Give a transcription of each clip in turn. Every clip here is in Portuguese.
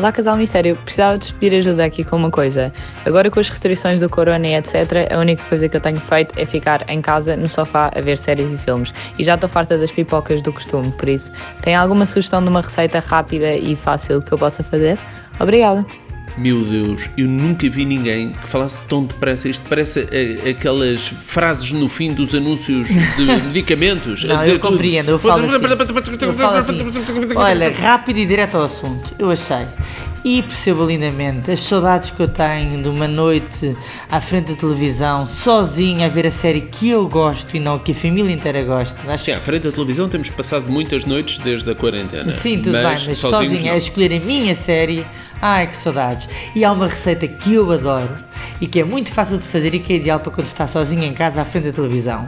Olá, Casal Mistério. Precisava de pedir ajuda aqui com uma coisa. Agora com as restrições do corona e etc., a única coisa que eu tenho feito é ficar em casa, no sofá, a ver séries e filmes. E já estou farta das pipocas do costume, por isso, tem alguma sugestão de uma receita rápida e fácil que eu possa fazer? Obrigada. Meu Deus, eu nunca vi ninguém que falasse tão depressa. Isto parece eh, aquelas frases no fim dos anúncios de medicamentos. a Não, dizer eu tudo. compreendo, eu falo assim. Eu falo assim, Olha, rápido e direto ao assunto, eu achei. E percebo lindamente as saudades que eu tenho de uma noite à frente da televisão, sozinha a ver a série que eu gosto e não que a família inteira gosta. Acho Sim, à frente da televisão temos passado muitas noites desde a quarentena. Sim, tudo bem, mas sozinhos sozinha não. a escolher a minha série, ai que saudades. E há uma receita que eu adoro e que é muito fácil de fazer e que é ideal para quando está sozinha em casa à frente da televisão,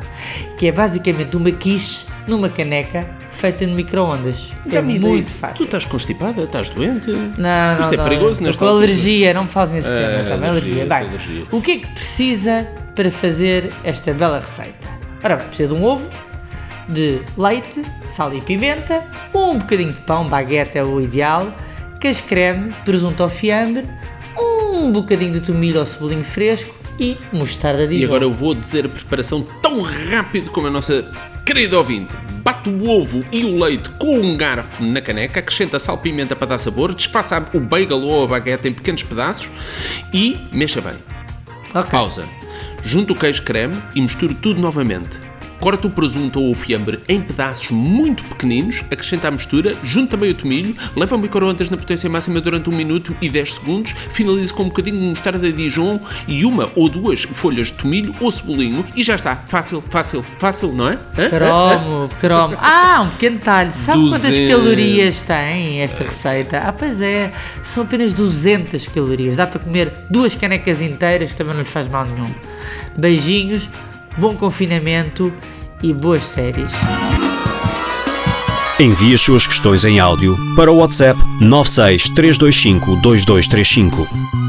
que é basicamente uma quiche numa caneca feita no micro-ondas. É muito Tu fácil. estás constipada? Estás doente? Não, Isto não, é não, perigoso nesta com alergia, não me fales nesse É, tema, tá bem? alergia, alergia. Bem, alergia. o que é que precisa para fazer esta bela receita? Ora bem, precisa de um ovo, de leite, sal e pimenta, um bocadinho de pão, baguete é o ideal, queijo creme, presunto ao fiambre, um bocadinho de tomilho ou cebolinho fresco e mostarda de E agora eu vou dizer a preparação tão rápido como a nossa querida ouvinte. Bate o ovo e o leite com um garfo na caneca, acrescenta sal, pimenta para dar sabor, desfaça o bagel ou a baguete em pequenos pedaços e mexa bem. Ok. Pausa. Junta o queijo creme e mistura tudo novamente. Corta o presunto ou o fiambre em pedaços muito pequeninos, acrescenta a mistura, junta também o tomilho, leva o micro-ondas na potência máxima durante 1 minuto e 10 segundos, finaliza com um bocadinho de mostarda de Dijon e uma ou duas folhas de tomilho ou cebolinho e já está. Fácil, fácil, fácil, não é? Cromo, cromo. Ah, um pequeno detalhe. Sabe quantas 200. calorias tem esta receita? Ah, pois é. São apenas 200 calorias. Dá para comer duas canecas inteiras também não lhe faz mal nenhum. Beijinhos, bom confinamento e boas séries. Envie as suas questões em áudio para o WhatsApp 96 325 2235.